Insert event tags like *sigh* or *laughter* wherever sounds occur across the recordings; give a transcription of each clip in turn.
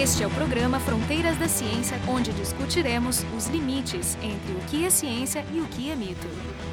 Este é o programa Fronteiras da Ciência, onde discutiremos os limites entre o que é ciência e o que é mito.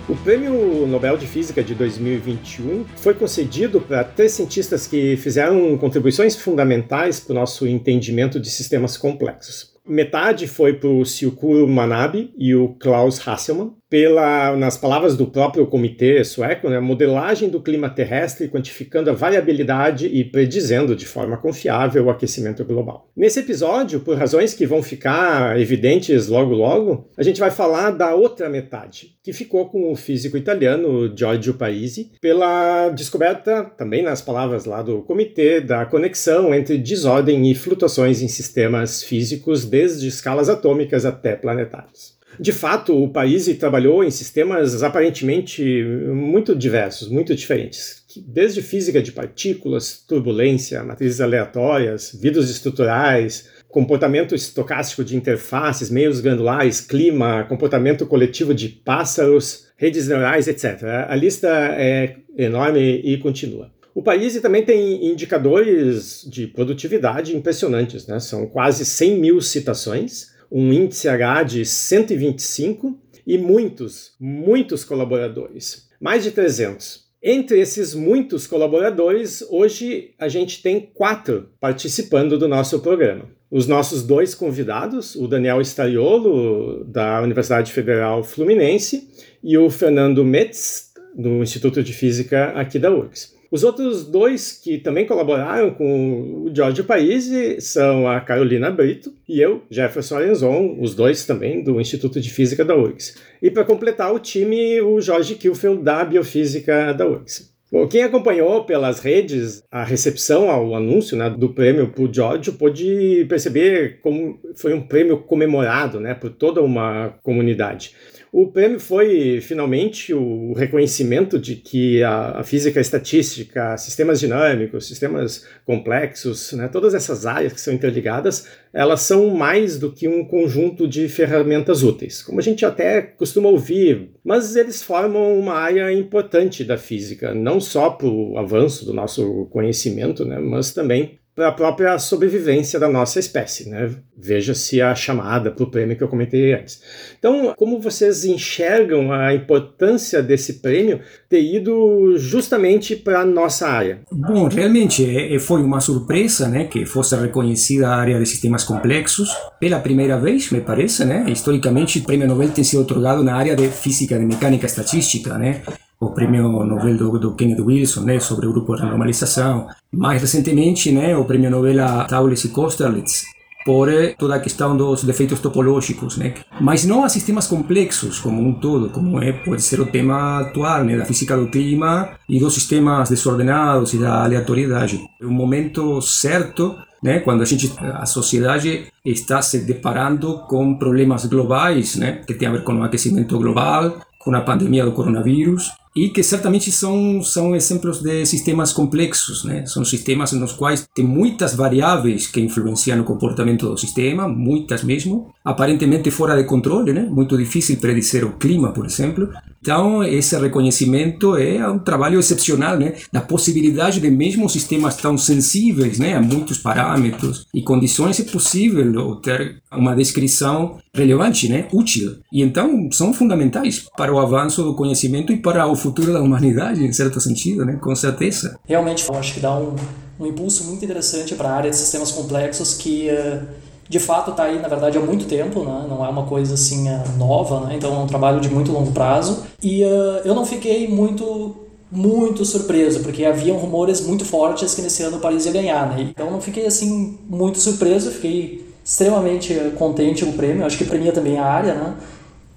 O Prêmio Nobel de Física de 2021 foi concedido para três cientistas que fizeram contribuições fundamentais para o nosso entendimento de sistemas complexos. Metade foi para o Syukuro Manabe e o Klaus Hasselmann, pela, nas palavras do próprio comitê sueco, né, modelagem do clima terrestre, quantificando a variabilidade e predizendo de forma confiável o aquecimento global. Nesse episódio, por razões que vão ficar evidentes logo logo, a gente vai falar da outra metade, que ficou com o físico italiano Giorgio Paisi, pela descoberta, também nas palavras lá do comitê, da conexão entre desordem e flutuações em sistemas físicos, desde escalas atômicas até planetários. De fato, o país trabalhou em sistemas aparentemente muito diversos, muito diferentes, desde física de partículas, turbulência, matrizes aleatórias, vidros estruturais, comportamento estocástico de interfaces, meios granulares, clima, comportamento coletivo de pássaros, redes neurais, etc. A lista é enorme e continua. O país também tem indicadores de produtividade impressionantes, né? são quase 100 mil citações, um índice H de 125 e muitos, muitos colaboradores, mais de 300. Entre esses muitos colaboradores, hoje a gente tem quatro participando do nosso programa. Os nossos dois convidados, o Daniel Stariolo, da Universidade Federal Fluminense, e o Fernando Metz, do Instituto de Física aqui da URGS. Os outros dois que também colaboraram com o Jorge Paisi são a Carolina Brito e eu, Jefferson Arenzon, os dois também do Instituto de Física da URGS. E para completar o time, o Jorge Kilfeld da Biofísica da URGS. Bom, quem acompanhou pelas redes a recepção ao anúncio né, do prêmio para o George pôde perceber como foi um prêmio comemorado né, por toda uma comunidade. O prêmio foi finalmente o reconhecimento de que a, física estatística, sistemas dinâmicos, sistemas complexos, né, todas essas áreas que são interligadas, elas são mais do que um conjunto de ferramentas úteis, como a gente até costuma ouvir, mas eles formam uma área importante da física, não só para o avanço do nosso conhecimento, né, mas também para a própria sobrevivência da nossa espécie, né? Veja-se a chamada para o prêmio que eu comentei antes. Então, como vocês enxergam a importância desse prêmio ter ido justamente para a nossa área? Bom, realmente foi uma surpresa, né, que fosse reconhecida a área de sistemas complexos pela primeira vez, me parece, né? Historicamente, o prêmio Nobel tem sido otorgado na área de física de mecânica estatística, né? O prêmio Nobel do, do Kenneth Wilson, né, sobre o grupo de normalização. Mais recentemente, né, o prêmio Nobel a Taules e Kosterlitz por toda a questão dos defeitos topológicos, né? Mas não a sistemas complexos como um todo, como é pode ser o tema atual, né, da física do clima e dos sistemas desordenados e da aleatoriedade. É um momento certo, né, quando a gente a sociedade está se deparando com problemas globais, né, que tem a ver com o aquecimento global, com a pandemia do coronavírus e que certamente são são exemplos de sistemas complexos, né? São sistemas nos quais tem muitas variáveis que influenciam o comportamento do sistema, muitas mesmo, aparentemente fora de controle, né? Muito difícil predizer o clima, por exemplo. Então, esse reconhecimento é um trabalho excepcional, né? Da possibilidade de mesmo sistemas tão sensíveis, né, a muitos parâmetros e condições é possível ter uma descrição relevante, né, útil. E então são fundamentais para o avanço do conhecimento e para o futuro da humanidade, em certo sentido, né? Com certeza. Realmente, eu acho que dá um, um impulso muito interessante para a área de sistemas complexos que uh, de fato está aí, na verdade, há muito tempo, né? não é uma coisa assim uh, nova, né? então é um trabalho de muito longo prazo. E uh, eu não fiquei muito muito surpreso, porque haviam rumores muito fortes que nesse ano o Paris ia ganhar, né? Então não fiquei assim muito surpreso, fiquei extremamente contente com o prêmio, acho que premia também a área, né?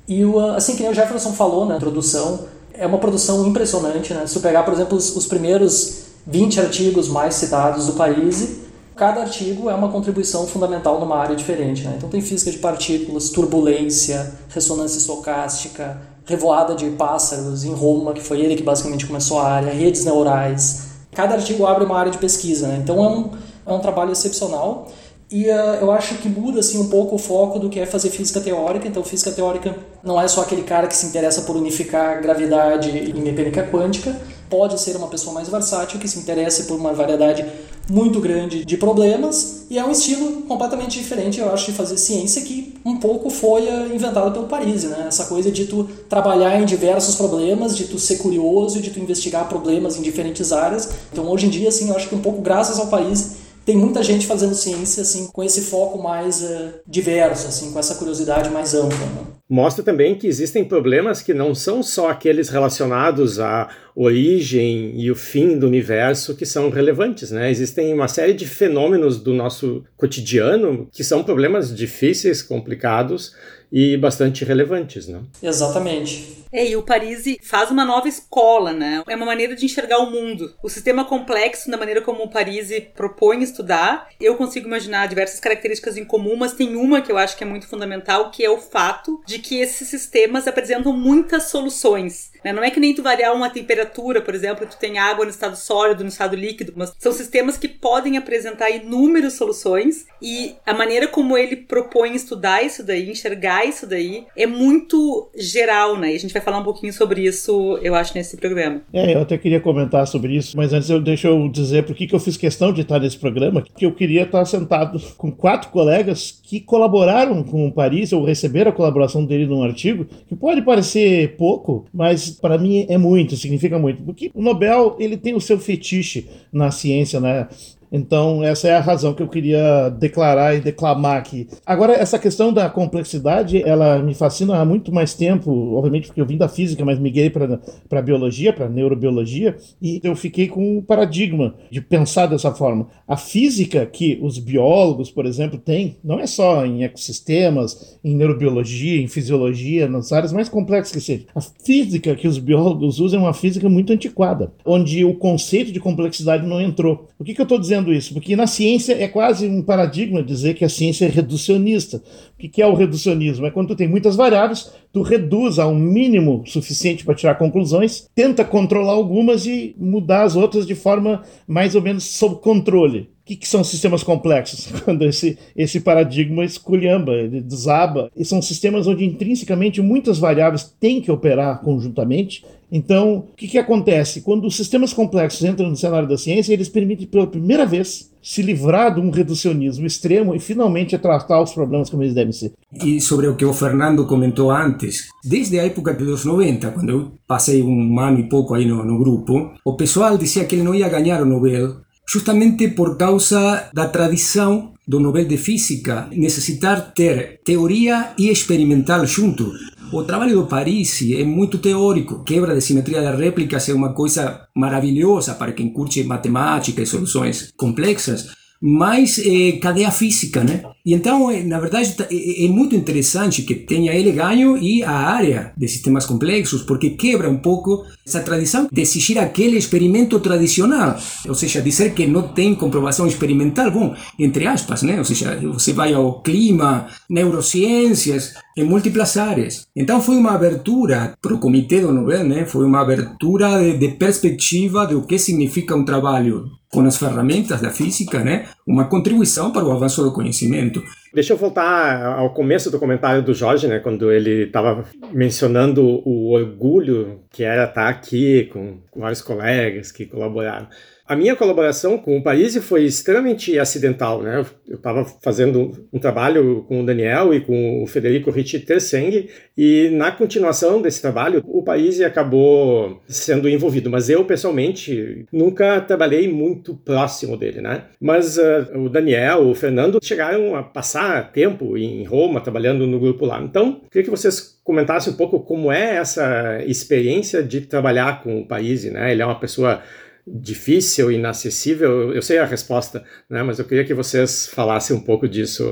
E o, assim que o Jefferson falou na introdução, é uma produção impressionante, né? Se eu pegar, por exemplo, os, os primeiros 20 artigos mais citados do país, cada artigo é uma contribuição fundamental numa área diferente, né? Então tem física de partículas, turbulência, ressonância estocástica, revoada de pássaros em Roma, que foi ele que basicamente começou a área, redes neurais. Cada artigo abre uma área de pesquisa, né? Então é um, é um trabalho excepcional. E uh, eu acho que muda assim, um pouco o foco do que é fazer física teórica. Então, física teórica não é só aquele cara que se interessa por unificar gravidade e mecânica quântica. Pode ser uma pessoa mais versátil que se interesse por uma variedade muito grande de problemas e é um estilo completamente diferente, eu acho, de fazer ciência que um pouco foi eh, inventado pelo Paris, né? Essa coisa de tu trabalhar em diversos problemas, de tu ser curioso, de tu investigar problemas em diferentes áreas. Então, hoje em dia, assim, eu acho que um pouco graças ao Paris tem muita gente fazendo ciência assim com esse foco mais uh, diverso, assim, com essa curiosidade mais ampla. Né? Mostra também que existem problemas que não são só aqueles relacionados à origem e o fim do universo que são relevantes, né? Existem uma série de fenômenos do nosso cotidiano que são problemas difíceis, complicados e bastante relevantes, né? Exatamente. É, e o Parisi faz uma nova escola, né? É uma maneira de enxergar o mundo. O sistema complexo, na maneira como o Parisi propõe estudar, eu consigo imaginar diversas características em comum, mas tem uma que eu acho que é muito fundamental, que é o fato de que esses sistemas apresentam muitas soluções. Né? Não é que nem tu variar uma temperatura, por exemplo, tu tem água no estado sólido, no estado líquido, mas são sistemas que podem apresentar inúmeras soluções e a maneira como ele propõe estudar isso daí, enxergar isso daí, é muito geral, né? E a gente vai falar um pouquinho sobre isso, eu acho, nesse programa. É, eu até queria comentar sobre isso, mas antes eu deixa eu dizer por que, eu fiz questão de estar nesse programa, que eu queria estar sentado *laughs* com quatro colegas que colaboraram com o Paris, ou receberam a colaboração dele num artigo, que pode parecer pouco, mas para mim é muito, significa muito, porque o Nobel ele tem o seu fetiche na ciência, né? Então, essa é a razão que eu queria declarar e declamar aqui. Agora, essa questão da complexidade, ela me fascina há muito mais tempo, obviamente porque eu vim da física, mas migrei para biologia, para neurobiologia, e eu fiquei com um paradigma de pensar dessa forma. A física que os biólogos, por exemplo, têm, não é só em ecossistemas, em neurobiologia, em fisiologia, nas áreas mais complexas que seja. A física que os biólogos usam é uma física muito antiquada, onde o conceito de complexidade não entrou. O que, que eu estou dizendo? Dizendo isso? Porque na ciência é quase um paradigma dizer que a ciência é reducionista. O que é o reducionismo? É quando tu tem muitas variáveis, tu reduz a um mínimo suficiente para tirar conclusões, tenta controlar algumas e mudar as outras de forma mais ou menos sob controle. O que, que, são sistemas complexos? *laughs* Quando esse, esse paradigma esculhamba, ele desaba. E são sistemas onde intrinsecamente muitas variáveis têm que operar conjuntamente então, o que, que acontece? Quando os sistemas complexos entram no cenário da ciência, eles permitem pela primeira vez se livrar de um reducionismo extremo e finalmente tratar os problemas como eles devem ser. E sobre o que o Fernando comentou antes, desde a época dos 90, quando eu passei um ano e pouco aí no, no grupo, o pessoal dizia que ele não ia ganhar o Nobel justamente por causa da tradição do Nobel de Física necessitar ter teoria e experimental junto. O trabalho do Parisi é muito teórico. Quebra de simetria das réplicas é uma coisa maravilhosa para quem curte matemática e soluções complexas, mas é, cadê a física, né? E então, na verdade, é muito interessante que tenha ele ganho e a área de sistemas complexos, porque quebra um pouco essa tradição de exigir aquele experimento tradicional, ou seja, dizer que não tem comprovação experimental, bom, entre aspas, né? Ou seja, você vai ao clima, neurociências, em múltiplas áreas. Então foi uma abertura para o Comitê do Nobel, né? Foi uma abertura de, de perspectiva do que significa um trabalho com as ferramentas da física, né? Uma contribuição para o avanço do conhecimento. Deixa eu voltar ao começo do comentário do Jorge, né, quando ele estava mencionando o orgulho que era estar aqui com vários colegas que colaboraram. A minha colaboração com o Parisi foi extremamente acidental, né? Eu estava fazendo um trabalho com o Daniel e com o Federico Ricci Terseng e na continuação desse trabalho o Parisi acabou sendo envolvido, mas eu pessoalmente nunca trabalhei muito próximo dele, né? Mas uh, o Daniel, o Fernando chegaram a passar tempo em Roma trabalhando no grupo lá. Então, queria que vocês comentassem um pouco como é essa experiência de trabalhar com o Parisi, né? Ele é uma pessoa difícil, inacessível? Eu sei a resposta, né? mas eu queria que vocês falassem um pouco disso.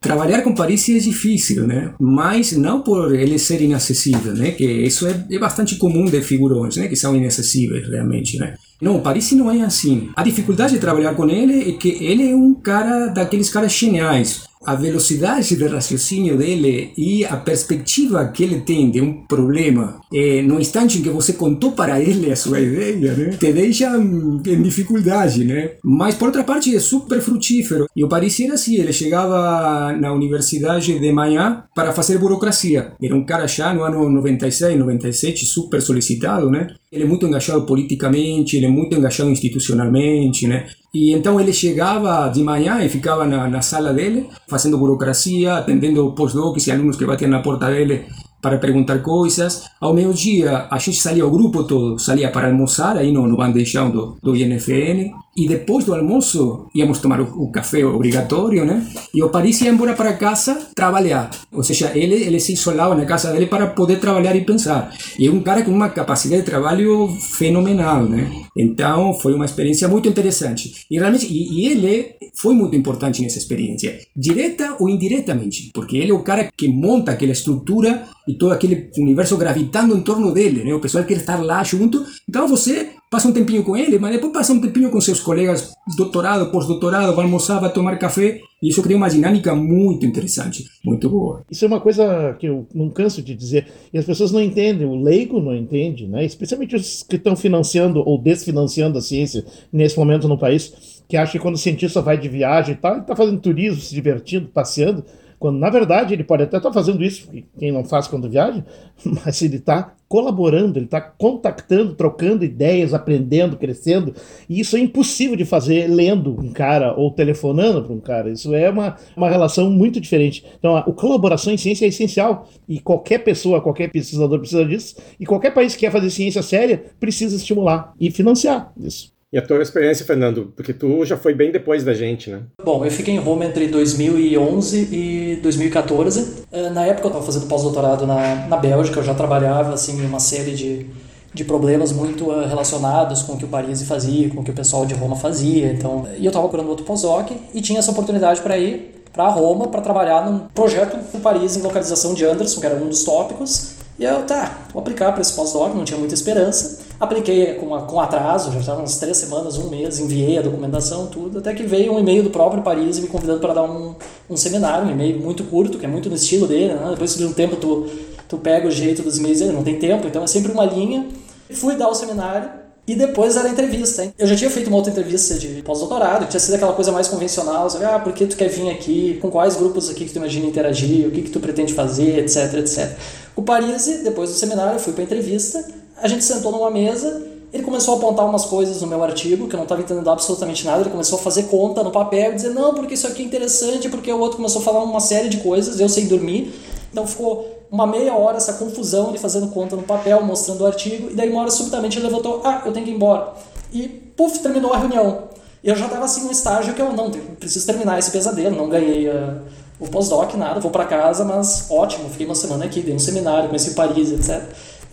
Trabalhar com Paris é difícil, né? Mas não por ele ser inacessível, né? Que isso é, é bastante comum de figurões, né? Que são inacessíveis realmente, né? Não, Paris não é assim. A dificuldade de trabalhar com ele é que ele é um cara daqueles caras geniais a velocidade de raciocínio dele e a perspectiva que ele tem de um problema é, no instante em que você contou para ele a sua ideia, né, te deixa em dificuldade, né? Mas por outra parte é super frutífero. E o Paris era assim, ele chegava na universidade de manhã para fazer burocracia. Era um cara já no ano 96, 97, super solicitado, né? Ele é muito engajado politicamente, ele é muito engajado institucionalmente, né? E então ele chegava de manhã e ficava na, na sala dele, fazendo burocracia, atendendo postdocs e alunos que batiam na porta dele para perguntar coisas. Ao meio-dia, a gente saía, o grupo todo saía para almoçar, aí no, no bandejão do, do INFN. E depois do almoço, íamos tomar o, café obrigatório, né? E o Paris ia embora para casa trabalhar. Ou seja, ele, ele se isolava na casa dele para poder trabalhar e pensar. E é um cara com uma capacidade de trabalho fenomenal, né? Então, foi uma experiência muito interessante. E realmente, e, e ele foi muito importante nessa experiência, direta ou indiretamente, porque ele é o cara que monta aquela estrutura e todo aquele universo gravitando em torno dele, né? O pessoal quer estar lá junto. Então você passa um tempinho com ele, mas depois passa um tempinho com seus colegas doutorado, pós-doutorado, vai almoçar, vai tomar café, e isso cria uma dinâmica muito interessante, muito boa. Isso é uma coisa que eu não canso de dizer, e as pessoas não entendem, o leigo não entende, né? especialmente os que estão financiando ou desfinanciando a ciência nesse momento no país que acha que quando o cientista vai de viagem e tal, ele está fazendo turismo, se divertindo, passeando, quando na verdade ele pode até estar tá fazendo isso, quem não faz quando viaja, *laughs* mas ele está colaborando, ele está contactando, trocando ideias, aprendendo, crescendo, e isso é impossível de fazer lendo um cara ou telefonando para um cara, isso é uma, uma relação muito diferente. Então a, a colaboração em ciência é essencial, e qualquer pessoa, qualquer pesquisador precisa disso, e qualquer país que quer fazer ciência séria precisa estimular e financiar isso. E a tua experiência, Fernando? Porque tu já foi bem depois da gente, né? Bom, eu fiquei em Roma entre 2011 e 2014. Eh, na época eu estava fazendo pós-doutorado na, na Bélgica, eu já trabalhava assim, em uma série de, de problemas muito eh, relacionados com o que o Paris fazia, com o que o pessoal de Roma fazia. Então, e eu estava procurando outro pós-doc e tinha essa oportunidade para ir para Roma para trabalhar num projeto do Paris em localização de Anderson, que era um dos tópicos. E eu, tá, vou aplicar para esse pós-doc, não tinha muita esperança. Apliquei com, com atraso, já estavam umas três semanas, um mês, enviei a documentação, tudo, até que veio um e-mail do próprio Paris me convidando para dar um, um seminário, um e-mail muito curto, que é muito no estilo dele, né? Depois de um tempo tu, tu pega o jeito dos e-mails, ele não tem tempo, então é sempre uma linha. Fui dar o seminário, e depois era a entrevista. Hein? Eu já tinha feito uma outra entrevista de pós-doutorado, que tinha sido aquela coisa mais convencional, sabe? Ah, por que tu quer vir aqui? Com quais grupos aqui que tu imagina interagir? O que, que tu pretende fazer? Etc, etc. O Paris, depois do seminário, eu fui para a entrevista, a gente sentou numa mesa, ele começou a apontar umas coisas no meu artigo, que eu não estava entendendo absolutamente nada, ele começou a fazer conta no papel e dizer, não, porque isso aqui é interessante, porque o outro começou a falar uma série de coisas, eu sem dormir, então ficou uma meia hora essa confusão, ele fazendo conta no papel, mostrando o artigo, e daí uma hora subitamente ele levantou, ah, eu tenho que ir embora. E, puf, terminou a reunião. E eu já estava assim num estágio que eu, não, preciso terminar esse pesadelo, não ganhei uh, o pós-doc, nada, vou para casa, mas ótimo, fiquei uma semana aqui, dei um seminário, conheci Paris, etc.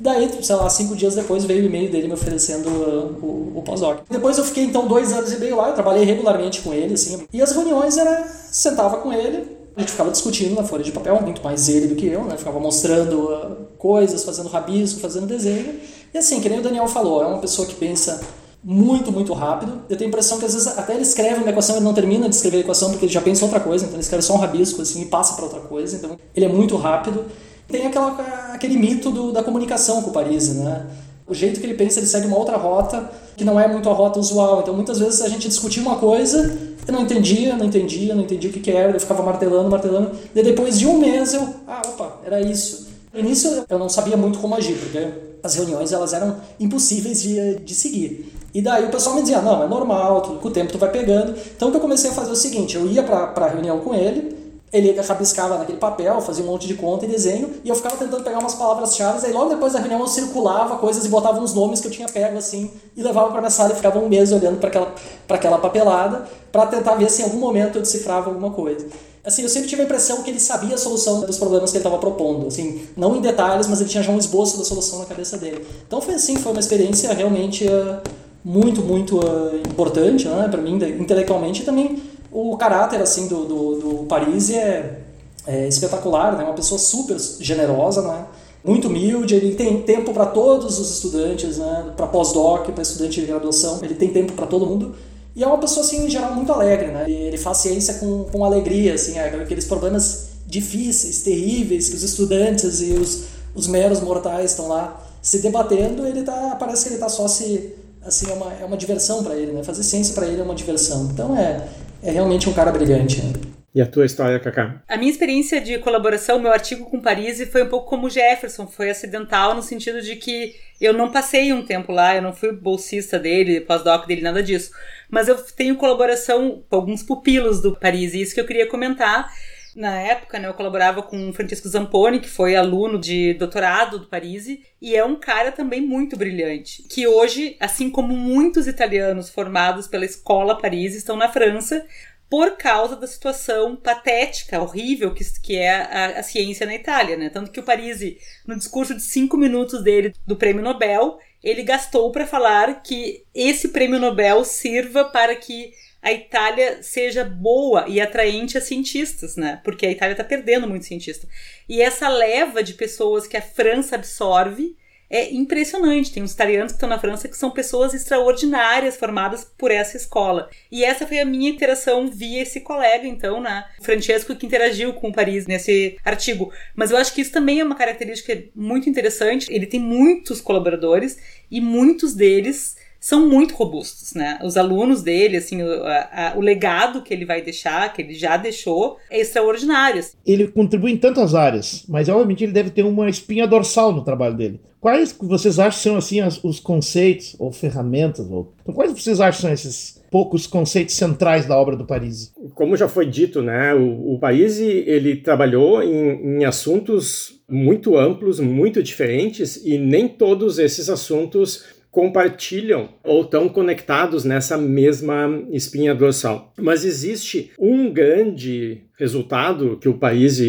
Daí, sei lá, cinco dias depois veio o e-mail dele me oferecendo uh, o, o pós-doc. Depois eu fiquei então dois anos e meio lá, eu trabalhei regularmente com ele, assim. E as reuniões era, sentava com ele, a gente ficava discutindo na folha de papel, muito mais ele do que eu, né? Ficava mostrando uh, coisas, fazendo rabisco, fazendo desenho. E assim, que nem o Daniel falou, é uma pessoa que pensa muito, muito rápido. Eu tenho a impressão que às vezes até ele escreve uma equação e não termina de escrever a equação porque ele já pensa outra coisa, então ele escreve só um rabisco assim e passa para outra coisa. Então ele é muito rápido. Tem aquela, aquele mito do, da comunicação com o Paris, né? O jeito que ele pensa, ele segue uma outra rota que não é muito a rota usual. Então muitas vezes a gente discutia uma coisa eu não entendia, não entendia, não entendia o que, que era, eu ficava martelando, martelando. E depois de um mês eu, ah, opa, era isso. No início eu não sabia muito como agir, porque as reuniões elas eram impossíveis de, de seguir. E daí o pessoal me dizia, não, é normal, com o tempo tu vai pegando. Então o que eu comecei a fazer é o seguinte, eu ia para a reunião com ele, ele rabiscava naquele papel, fazia um monte de conta e desenho, e eu ficava tentando pegar umas palavras-chave, aí logo depois da reunião eu circulava coisas e botava uns nomes que eu tinha pego assim, e levava para minha sala e ficava um mês olhando para aquela, aquela papelada, para tentar ver se em algum momento eu decifrava alguma coisa. Assim, eu sempre tive a impressão que ele sabia a solução dos problemas que ele estava propondo, assim, não em detalhes, mas ele tinha já um esboço da solução na cabeça dele. Então foi assim, foi uma experiência realmente uh, muito, muito uh, importante, né, para mim, intelectualmente, e também o caráter assim do, do, do Paris é, é espetacular, né? Uma pessoa super generosa, né? Muito humilde, ele tem tempo para todos os estudantes, né? Para pós-doc, para estudante de graduação, ele tem tempo para todo mundo. E é uma pessoa assim em geral muito alegre, né? Ele faz ciência com, com alegria, assim, é, aqueles problemas difíceis, terríveis que os estudantes e os, os meros mortais estão lá se debatendo, ele tá, parece que ele está só se assim é uma, é uma diversão para ele, né? Fazer ciência para ele é uma diversão. Então é é realmente um cara brilhante. Né? E a tua história, Cacá? A minha experiência de colaboração, meu artigo com Paris, foi um pouco como o Jefferson, foi acidental no sentido de que eu não passei um tempo lá, eu não fui bolsista dele, pós-doc dele, nada disso. Mas eu tenho colaboração com alguns pupilos do Paris, e isso que eu queria comentar. Na época, né, eu colaborava com o Francisco Zamponi, que foi aluno de doutorado do Parisi, e é um cara também muito brilhante, que hoje, assim como muitos italianos formados pela Escola Parisi, estão na França, por causa da situação patética, horrível que, que é a, a, ciência na Itália, né? Tanto que o Parisi, no discurso de cinco minutos dele do Prêmio Nobel, ele gastou para falar que esse Prêmio Nobel sirva para que a Itália seja boa e atraente a cientistas, né? Porque a Itália está perdendo muito cientista. E essa leva de pessoas que a França absorve é impressionante. Tem uns italianos que estão na França que são pessoas extraordinárias formadas por essa escola. E essa foi a minha interação via esse colega, então, né? Francesco, que interagiu com o Paris nesse artigo. Mas eu acho que isso também é uma característica muito interessante. Ele tem muitos colaboradores e muitos deles são muito robustos, né? Os alunos dele, assim, o, a, o, legado que ele vai deixar, que ele já deixou, é extraordinário. Ele contribui em tantas áreas, mas obviamente ele deve ter uma espinha dorsal no trabalho dele. Quais vocês acham são assim as, os conceitos ou ferramentas? Ou, então, quais vocês acham são esses poucos conceitos centrais da obra do Parisi? Como já foi dito, né, o, o Parisi ele trabalhou em, em assuntos muito amplos, muito diferentes e nem todos esses assuntos compartilham ou estão conectados nessa mesma espinha dorsal. Mas existe um grande resultado que o país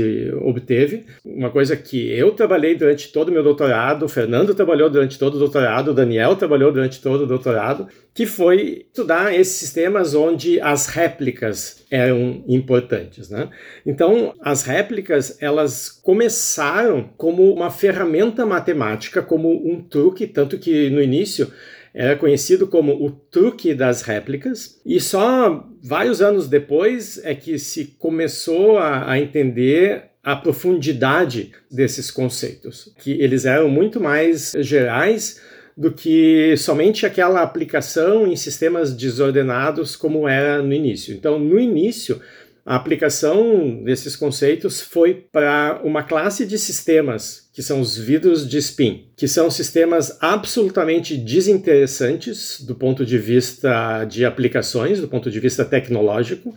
obteve, uma coisa que eu trabalhei durante todo o meu doutorado, o Fernando trabalhou durante todo o doutorado, o Daniel trabalhou durante todo o doutorado, que foi estudar esses sistemas onde as réplicas eram importantes, né? Então, as réplicas, elas começaram como uma ferramenta matemática, como um truque, tanto que no início era conhecido como o truque das réplicas, e só vários anos depois é que se começou a, a entender a profundidade desses conceitos, que eles eram muito mais gerais do que somente aquela aplicação em sistemas desordenados como era no início. Então, no início, a aplicação desses conceitos foi para uma classe de sistemas, que são os vidros de spin, que são sistemas absolutamente desinteressantes do ponto de vista de aplicações, do ponto de vista tecnológico.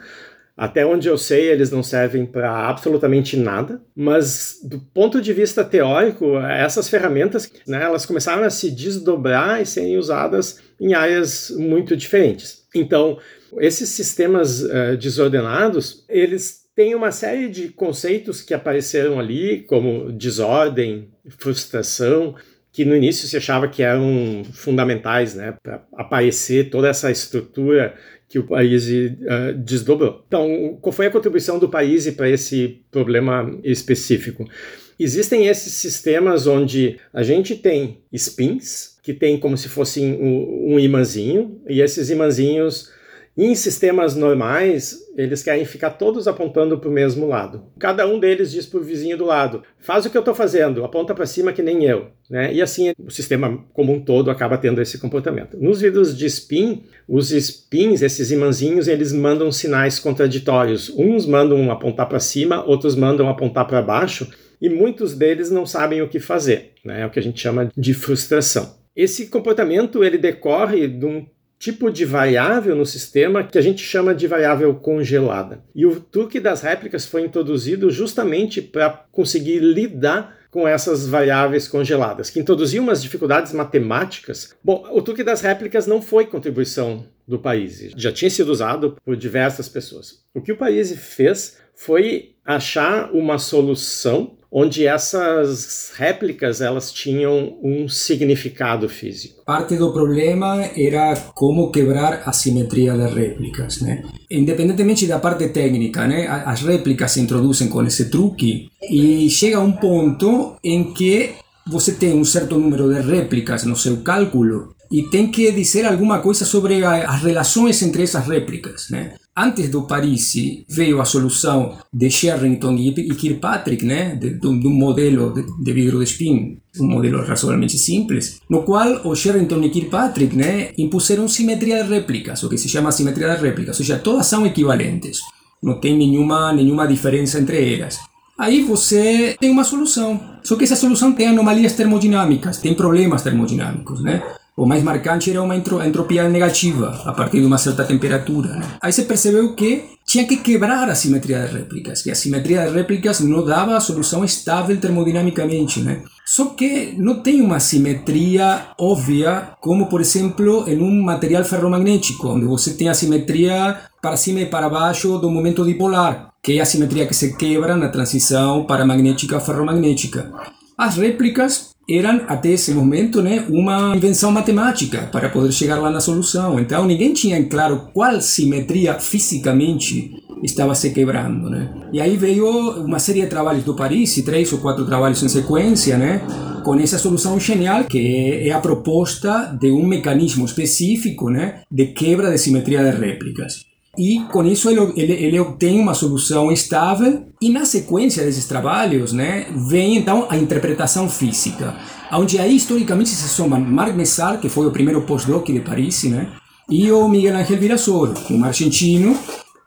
Até onde eu sei, eles não servem para absolutamente nada, mas do ponto de vista teórico, essas ferramentas, né, elas começaram a se desdobrar e serem usadas em áreas muito diferentes. Então, esses sistemas uh, desordenados, eles têm uma série de conceitos que apareceram ali, como desordem, frustração, que no início se achava que eram fundamentais né, para aparecer toda essa estrutura que o país uh, desdobrou. Então, qual foi a contribuição do país para esse problema específico? Existem esses sistemas onde a gente tem spins, que tem como se fosse um, um imãzinho, e esses imãzinhos em sistemas normais, eles querem ficar todos apontando para o mesmo lado. Cada um deles diz para o vizinho do lado: faz o que eu estou fazendo, aponta para cima que nem eu. Né? E assim o sistema como um todo acaba tendo esse comportamento. Nos vidros de spin, os spins, esses imãzinhos, eles mandam sinais contraditórios. Uns mandam apontar para cima, outros mandam apontar para baixo, e muitos deles não sabem o que fazer. Né? É o que a gente chama de frustração. Esse comportamento ele decorre de um tipo de variável no sistema que a gente chama de variável congelada. E o truque das réplicas foi introduzido justamente para conseguir lidar com essas variáveis congeladas, que introduziam umas dificuldades matemáticas. Bom, o truque das réplicas não foi contribuição do país, já tinha sido usado por diversas pessoas. O que o país fez foi achar uma solução onde essas réplicas elas tinham um significado físico. Parte do problema era como quebrar a simetria das réplicas, né? Independentemente da parte técnica, né? As réplicas se introduzem com esse truque e chega um ponto em que você tem um certo número de réplicas no seu cálculo e tem que dizer alguma coisa sobre as relações entre essas réplicas, né? Antes do Parisi veio a solução de Sherrington e Kirkpatrick, né, de, de, um modelo de, de vidro de spin, um modelo razoavelmente simples, no qual o Sherrington e Kirkpatrick né, impuseram simetria de réplicas, o que se chama simetria de réplicas, ou seja, todas são equivalentes. não tem nenhuma, nenhuma diferença entre elas. Aí você tem uma solução. Só que essa solução tem anomalias termodinâmicas, tem problemas termodinâmicos, né? O mais marcante era uma entropia negativa a partir de uma certa temperatura. Né? Aí você percebeu que tinha que quebrar a simetria de réplicas, que a simetria de réplicas não dava a solução estável termodinamicamente. Né? Só que não tem uma simetria óbvia, como por exemplo em um material ferromagnético, onde você tem a simetria para cima e para baixo do momento dipolar, que é a simetria que se quebra na transição para magnética a ferromagnética. As réplicas eram até esse momento né, uma invenção matemática para poder chegar lá na solução. Então ninguém tinha claro qual simetria fisicamente estava se quebrando. Né? E aí veio uma série de trabalhos do Paris, três ou quatro trabalhos em sequência, né, com essa solução genial que é a proposta de um mecanismo específico né, de quebra de simetria de réplicas. E com isso ele, ele, ele obtém uma solução estável e na sequência desses trabalhos né, vem então a interpretação física, onde aí historicamente se soma Marc Messar, que foi o primeiro pós-doc de Paris, né, e o Miguel Ángel Virasoro, um argentino,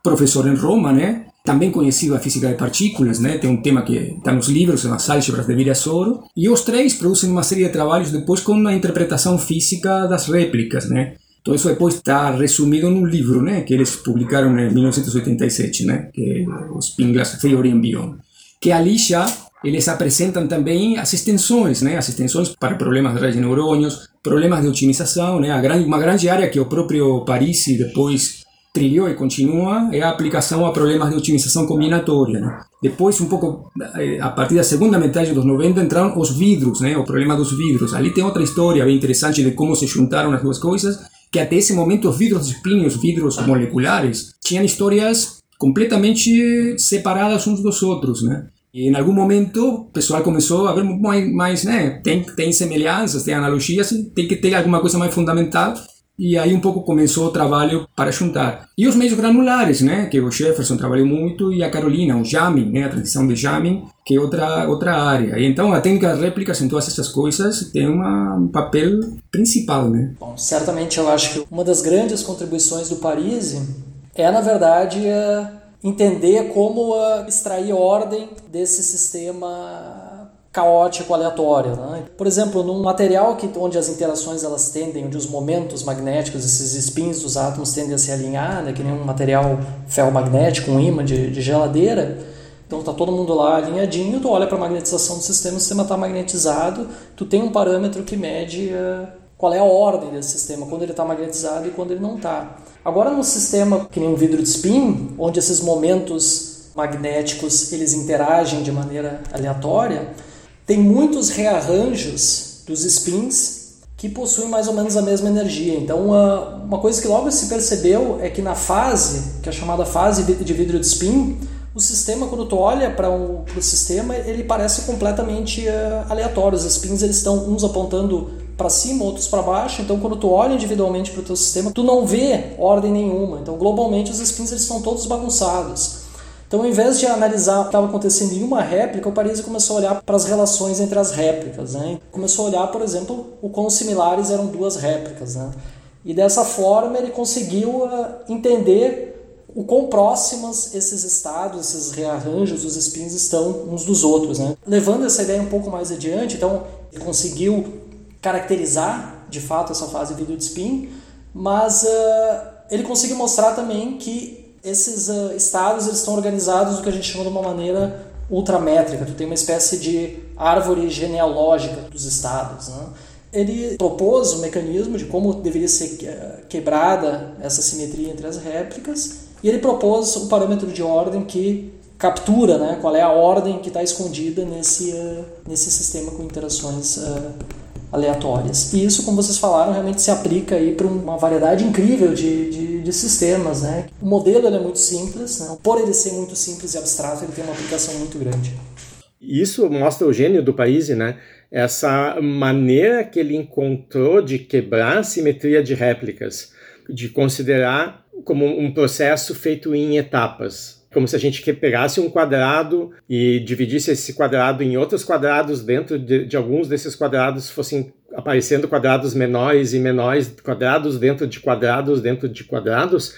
professor em Roma, né, também conhecido a física de partículas, né? Tem um tema que está nos livros, nas álgebras de Virasoro. E os três produzem uma série de trabalhos depois com a interpretação física das réplicas, né? Todo isso depois está resumido num livro, né, que eles publicaram em 1987, né, que é os Pinglas Theory and Beyond, que ali já eles apresentam também as extensões, né, as extensões para problemas de redes de neurônios, problemas de otimização, né, uma grande área que o próprio Parisi depois trilhou e continua é a aplicação a problemas de otimização combinatória. Né? Depois, um pouco eh, a partir da segunda metade dos 90, entraram os vidros, né? o problema dos vidros. Ali tem outra história bem interessante de como se juntaram as duas coisas que até esse momento os vidros de spin os vidros moleculares tinham histórias completamente separadas uns dos outros, né? E em algum momento o pessoal começou a ver mais, mais né? Tem, tem semelhanças, tem analogias, tem que ter alguma coisa mais fundamental e aí um pouco começou o trabalho para juntar. E os meios granulares, né, que o Jefferson trabalhou muito, e a Carolina, o jamming, né, a transição de jamming, que é outra, outra área. Então a técnica de réplicas em todas essas coisas tem uma, um papel principal. Né? Bom, certamente eu acho que uma das grandes contribuições do Parisi é, na verdade, entender como extrair ordem desse sistema caótico, aleatório. Né? Por exemplo, num material que, onde as interações elas tendem, onde os momentos magnéticos, esses spins dos átomos tendem a se alinhar, né? que nem um material ferromagnético, um imã de, de geladeira, então tá todo mundo lá alinhadinho, tu olha para a magnetização do sistema, o sistema está magnetizado, tu tem um parâmetro que mede uh, qual é a ordem desse sistema, quando ele está magnetizado e quando ele não está. Agora num sistema que nem um vidro de spin, onde esses momentos magnéticos eles interagem de maneira aleatória, tem muitos rearranjos dos spins que possuem mais ou menos a mesma energia. Então, uma coisa que logo se percebeu é que na fase, que é chamada fase de vidro de spin, o sistema, quando tu olha para o sistema, ele parece completamente uh, aleatório. Os spins eles estão uns apontando para cima, outros para baixo. Então, quando tu olha individualmente para o teu sistema, tu não vê ordem nenhuma. Então, globalmente, os spins eles estão todos bagunçados. Então, ao invés de analisar o que estava acontecendo em uma réplica, o Parisi começou a olhar para as relações entre as réplicas. Né? Começou a olhar, por exemplo, o quão similares eram duas réplicas. Né? E dessa forma ele conseguiu uh, entender o quão próximas esses estados, esses rearranjos, os spins estão uns dos outros. Né? Levando essa ideia um pouco mais adiante, então ele conseguiu caracterizar de fato essa fase de vídeo de spin, mas uh, ele conseguiu mostrar também que esses uh, estados eles estão organizados do que a gente chama de uma maneira ultramétrica. Tu tem uma espécie de árvore genealógica dos estados. Né? Ele propôs um mecanismo de como deveria ser eh, quebrada essa simetria entre as réplicas e ele propôs um parâmetro de ordem que captura né, qual é a ordem que está escondida nesse, uh, nesse sistema com interações uh, aleatórias. E isso, como vocês falaram, realmente se aplica para uma variedade incrível de, de, de, sistemas. Né? O modelo é muito simples, né? por ele ser muito simples e abstrato, ele tem uma aplicação muito grande. Isso mostra o gênio do país, né? Essa maneira que ele encontrou de quebrar a simetria de réplicas, de considerar como um processo feito em etapas como se a gente pegasse um quadrado e dividisse esse quadrado em outros quadrados, dentro de, de, alguns desses quadrados fossem aparecendo quadrados menores e menores, quadrados dentro de quadrados dentro de quadrados.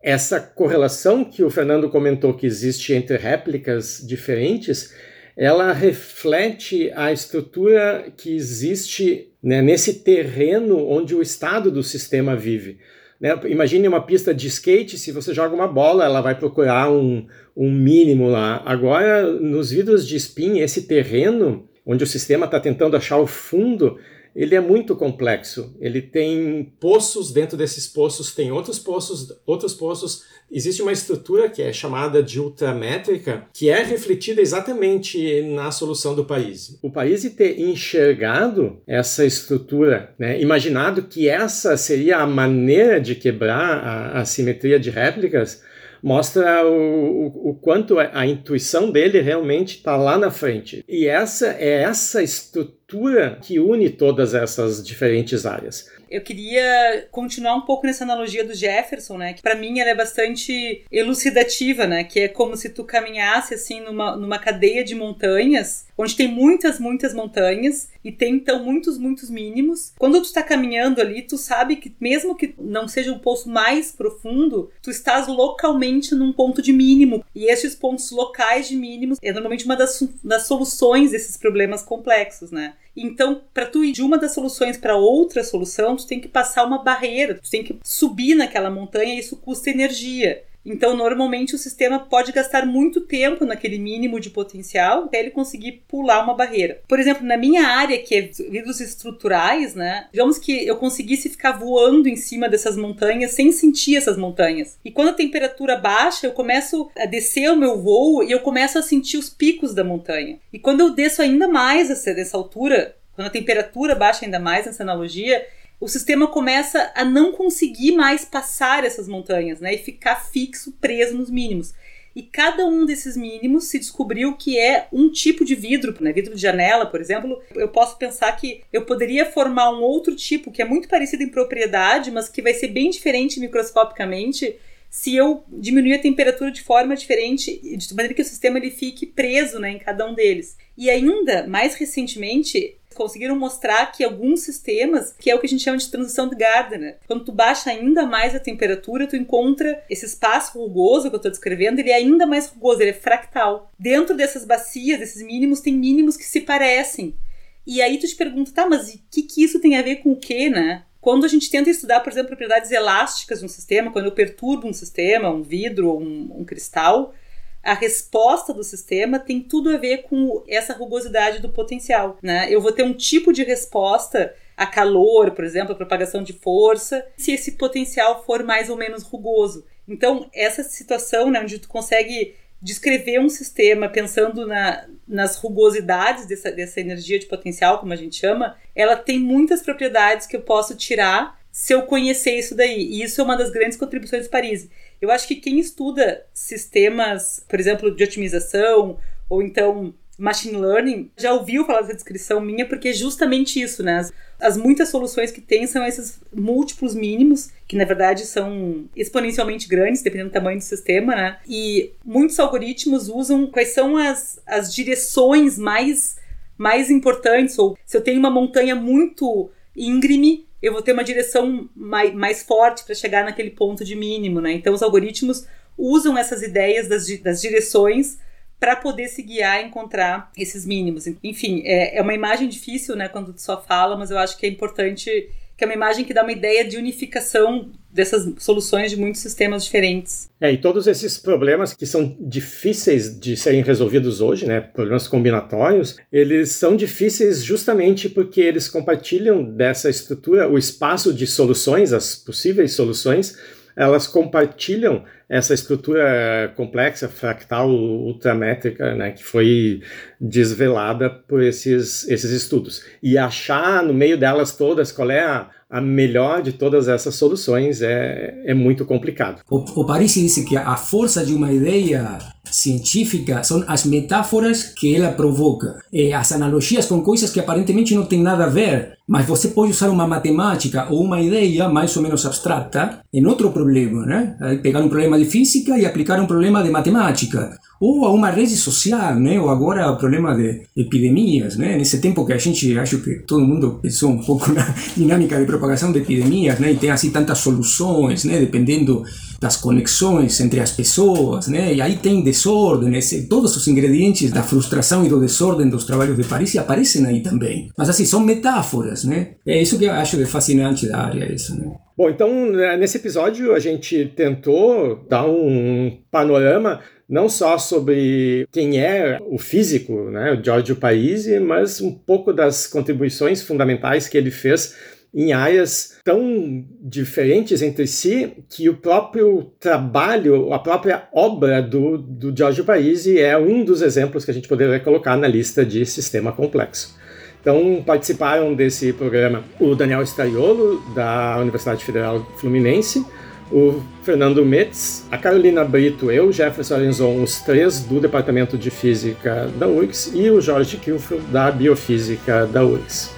essa correlação que o Fernando comentou que existe entre réplicas diferentes, ela reflete a estrutura que existe né, nesse terreno onde o estado do sistema vive. Né? Imagine uma pista de skate, se você joga uma bola, ela vai procurar um, um mínimo lá. Agora, nos vidros de spin, esse terreno onde o sistema está tentando achar o fundo, ele é muito complexo. Ele tem poços, dentro desses poços tem outros poços, outros poços. Existe uma estrutura que é chamada de ultramétrica, que é refletida exatamente na solução do país. O país ter enxergado essa estrutura, né, imaginado que essa seria a maneira de quebrar a, a simetria de réplicas, mostra o, o, o quanto a, a intuição dele realmente está lá na frente. E essa é essa estrutura que une todas essas diferentes áreas. Eu queria continuar um pouco nessa analogia do Jefferson, né? Que para mim ela é bastante elucidativa, né? Que é como se tu caminhasse assim numa, numa cadeia de montanhas, onde tem muitas, muitas montanhas e tem então muitos, muitos mínimos. Quando tu está caminhando ali, tu sabe que mesmo que não seja o poço mais profundo, tu estás localmente num ponto de mínimo. E esses pontos locais de mínimos é normalmente uma das, das soluções desses problemas complexos, né? Então, para tu ir de uma das soluções para outra solução, tu tem que passar uma barreira, tu tem que subir naquela montanha e isso custa energia. Então, normalmente o sistema pode gastar muito tempo naquele mínimo de potencial até ele conseguir pular uma barreira. Por exemplo, na minha área, que é vidros estruturais, né? Digamos que eu conseguisse ficar voando em cima dessas montanhas sem sentir essas montanhas. E quando a temperatura baixa, eu começo a descer o meu voo e eu começo a sentir os picos da montanha. E quando eu desço ainda mais dessa altura, quando a temperatura baixa ainda mais nessa analogia, o sistema começa a não conseguir mais passar essas montanhas, né? E ficar fixo, preso nos mínimos. E cada um desses mínimos se descobriu que é um tipo de vidro, né? Vidro de janela, por exemplo. Eu posso pensar que eu poderia formar um outro tipo que é muito parecido em propriedade, mas que vai ser bem diferente microscopicamente se eu diminuir a temperatura de forma diferente, de maneira que o sistema ele fique preso né, em cada um deles. E ainda, mais recentemente, conseguiram mostrar que alguns sistemas, que é o que a gente chama de transição de Gardner, quando tu baixa ainda mais a temperatura, tu encontra esse espaço rugoso que eu estou descrevendo, ele é ainda mais rugoso, ele é fractal. Dentro dessas bacias, desses mínimos, tem mínimos que se parecem. E aí tu te pergunta, tá, mas o que, que isso tem a ver com o quê, né? Quando a gente tenta estudar, por exemplo, propriedades elásticas de um sistema, quando eu perturbo um sistema, um vidro ou um, um cristal, a resposta do sistema tem tudo a ver com essa rugosidade do potencial. Né? Eu vou ter um tipo de resposta a calor, por exemplo, a propagação de força, se esse potencial for mais ou menos rugoso. Então, essa situação né, onde tu consegue descrever um sistema pensando na, nas rugosidades dessa, dessa energia de potencial, como a gente chama, ela tem muitas propriedades que eu posso tirar se eu conhecer isso daí. E isso é uma das grandes contribuições de Paris. Eu acho que quem estuda sistemas, por exemplo, de otimização, ou então machine learning, já ouviu falar dessa descrição minha, porque é justamente isso, né? As, as, muitas soluções que tem são esses múltiplos mínimos, que na verdade são exponencialmente grandes, dependendo do tamanho do sistema, né? E muitos algoritmos usam quais são as, as direções mais, mais importantes, ou se eu tenho uma montanha muito íngreme, eu vou ter uma direção mais, mais forte para chegar naquele ponto de mínimo, né? Então os algoritmos usam essas ideias das, das direções para poder se guiar e encontrar esses mínimos. Enfim, é, é uma imagem difícil, né, quando tu só fala, mas eu acho que é importante que é uma imagem que dá uma ideia de unificação dessas soluções de muitos sistemas diferentes. É, e todos esses problemas que são difíceis de serem resolvidos hoje, né, problemas combinatórios, eles são difíceis justamente porque eles compartilham dessa estrutura o espaço de soluções, as possíveis soluções, elas compartilham essa estrutura complexa, fractal, ultramétrica, né, que foi desvelada por esses, esses estudos. E achar no meio delas todas qual é a, a melhor de todas essas soluções é, é muito complicado. O, o Parisi disse que a força de uma ideia científica são as metáforas que ela provoca, e as analogias com coisas que aparentemente não têm nada a ver, mas você pode usar uma matemática ou uma ideia mais ou menos abstrata em outro problema, né? Pegar um problema de física e aplicar um problema de matemática ou a uma rede social, né? Ou agora o problema de epidemias, né? Nesse tempo que a gente acho que todo mundo pensou um pouco *laughs* na dinâmica de propagação de epidemias, né? E tem assim tantas soluções, né? Dependendo das conexões entre as pessoas, né? E aí tem desordem, todos os ingredientes da frustração e do desordem dos trabalhos de Paris aparecem aí também. Mas assim, são metáforas, né? É isso que eu acho fascinante da área, isso, né? Bom, então né, nesse episódio a gente tentou dar um panorama não só sobre quem é o físico, né, o Giorgio Paisi, mas um pouco das contribuições fundamentais que ele fez em áreas tão diferentes entre si que o próprio trabalho, a própria obra do, do Giorgio Paisi é um dos exemplos que a gente poderia colocar na lista de sistema complexo. Então participaram desse programa o Daniel Staiolo, da Universidade Federal Fluminense, o Fernando Metz, a Carolina Brito, eu, Jefferson Arenzon, os três do Departamento de Física da URGS e o Jorge Kilfield, da Biofísica da URGS.